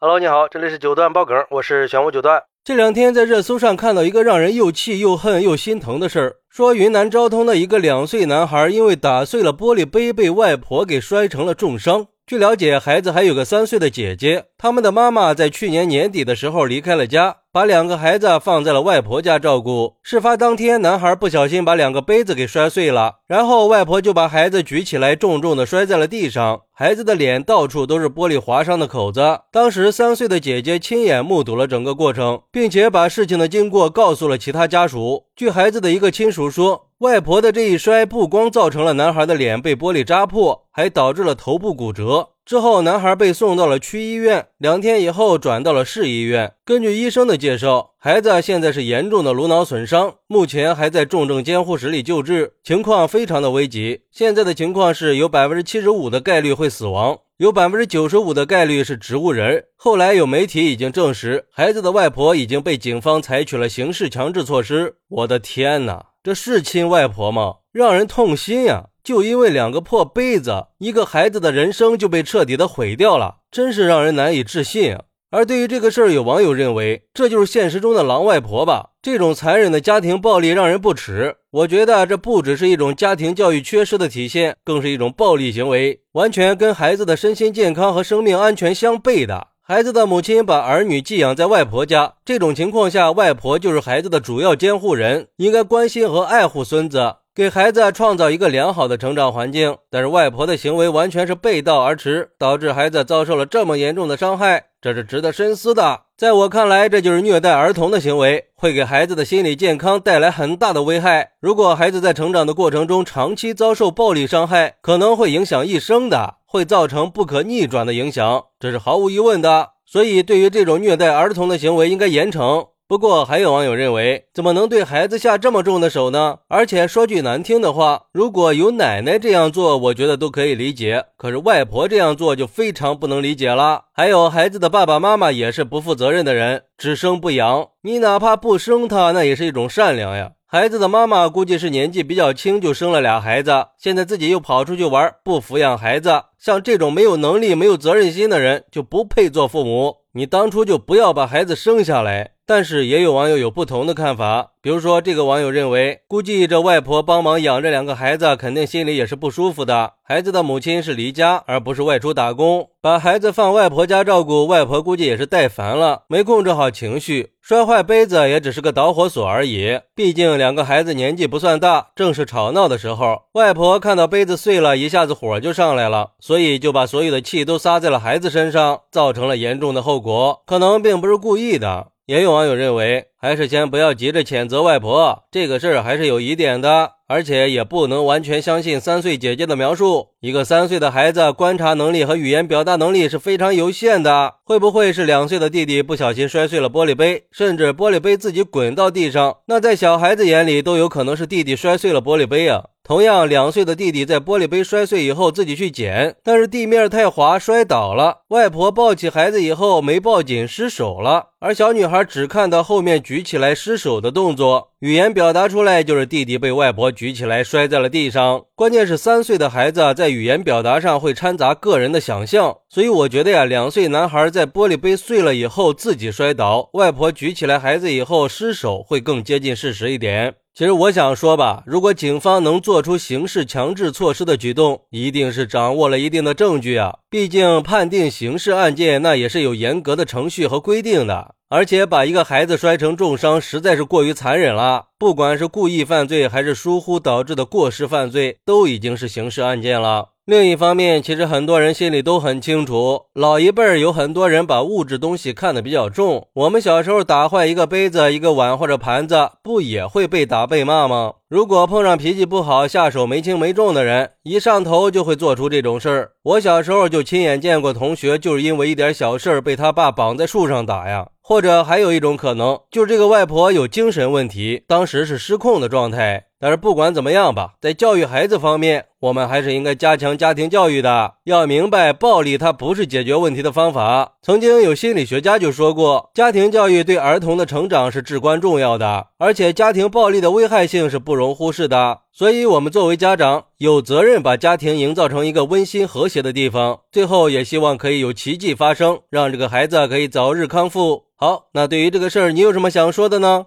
Hello，你好，这里是九段爆梗，我是玄武九段。这两天在热搜上看到一个让人又气又恨又心疼的事儿，说云南昭通的一个两岁男孩因为打碎了玻璃杯，被外婆给摔成了重伤。据了解，孩子还有个三岁的姐姐，他们的妈妈在去年年底的时候离开了家。把两个孩子放在了外婆家照顾。事发当天，男孩不小心把两个杯子给摔碎了，然后外婆就把孩子举起来，重重的摔在了地上。孩子的脸到处都是玻璃划伤的口子。当时三岁的姐姐亲眼目睹了整个过程，并且把事情的经过告诉了其他家属。据孩子的一个亲属说，外婆的这一摔不光造成了男孩的脸被玻璃扎破，还导致了头部骨折。之后，男孩被送到了区医院，两天以后转到了市医院。根据医生的介绍，孩子现在是严重的颅脑损伤，目前还在重症监护室里救治，情况非常的危急。现在的情况是有百分之七十五的概率会死亡，有百分之九十五的概率是植物人。后来有媒体已经证实，孩子的外婆已经被警方采取了刑事强制措施。我的天哪，这是亲外婆吗？让人痛心呀！就因为两个破杯子，一个孩子的人生就被彻底的毁掉了，真是让人难以置信啊！而对于这个事儿，有网友认为这就是现实中的狼外婆吧？这种残忍的家庭暴力让人不齿。我觉得这不只是一种家庭教育缺失的体现，更是一种暴力行为，完全跟孩子的身心健康和生命安全相悖的。孩子的母亲把儿女寄养在外婆家，这种情况下，外婆就是孩子的主要监护人，应该关心和爱护孙子。给孩子创造一个良好的成长环境，但是外婆的行为完全是背道而驰，导致孩子遭受了这么严重的伤害，这是值得深思的。在我看来，这就是虐待儿童的行为，会给孩子的心理健康带来很大的危害。如果孩子在成长的过程中长期遭受暴力伤害，可能会影响一生的，会造成不可逆转的影响，这是毫无疑问的。所以，对于这种虐待儿童的行为，应该严惩。不过，还有网友认为，怎么能对孩子下这么重的手呢？而且说句难听的话，如果有奶奶这样做，我觉得都可以理解。可是外婆这样做就非常不能理解了。还有孩子的爸爸妈妈也是不负责任的人，只生不养。你哪怕不生他，那也是一种善良呀。孩子的妈妈估计是年纪比较轻就生了俩孩子，现在自己又跑出去玩，不抚养孩子。像这种没有能力、没有责任心的人，就不配做父母。你当初就不要把孩子生下来。但是也有网友有不同的看法，比如说这个网友认为，估计这外婆帮忙养这两个孩子，肯定心里也是不舒服的。孩子的母亲是离家，而不是外出打工，把孩子放外婆家照顾，外婆估计也是带烦了，没控制好情绪，摔坏杯子也只是个导火索而已。毕竟两个孩子年纪不算大，正是吵闹的时候，外婆看到杯子碎了，一下子火就上来了，所以就把所有的气都撒在了孩子身上，造成了严重的后果，可能并不是故意的。也有网友认为，还是先不要急着谴责外婆，这个事儿还是有疑点的，而且也不能完全相信三岁姐姐的描述。一个三岁的孩子，观察能力和语言表达能力是非常有限的，会不会是两岁的弟弟不小心摔碎了玻璃杯，甚至玻璃杯自己滚到地上？那在小孩子眼里，都有可能是弟弟摔碎了玻璃杯啊。同样，两岁的弟弟在玻璃杯摔碎以后自己去捡，但是地面太滑摔倒了。外婆抱起孩子以后没抱紧，失手了。而小女孩只看到后面举起来失手的动作，语言表达出来就是弟弟被外婆举起来摔在了地上。关键是三岁的孩子在语言表达上会掺杂个人的想象，所以我觉得呀，两岁男孩在玻璃杯碎了以后自己摔倒，外婆举起来孩子以后失手会更接近事实一点。其实我想说吧，如果警方能做出刑事强制措施的举动，一定是掌握了一定的证据啊。毕竟判定刑事案件，那也是有严格的程序和规定的。而且把一个孩子摔成重伤，实在是过于残忍了。不管是故意犯罪，还是疏忽导致的过失犯罪，都已经是刑事案件了。另一方面，其实很多人心里都很清楚，老一辈儿有很多人把物质东西看得比较重。我们小时候打坏一个杯子、一个碗或者盘子，不也会被打被骂吗？如果碰上脾气不好、下手没轻没重的人，一上头就会做出这种事儿。我小时候就亲眼见过同学就是因为一点小事儿被他爸绑在树上打呀。或者还有一种可能，就是这个外婆有精神问题，当时是失控的状态。但是不管怎么样吧，在教育孩子方面，我们还是应该加强家庭教育的。要明白，暴力它不是解决问题的方法。曾经有心理学家就说过，家庭教育对儿童的成长是至关重要的，而且家庭暴力的危害性是不容忽视的。所以，我们作为家长，有责任把家庭营造成一个温馨和谐的地方。最后，也希望可以有奇迹发生，让这个孩子可以早日康复。好，那对于这个事儿，你有什么想说的呢？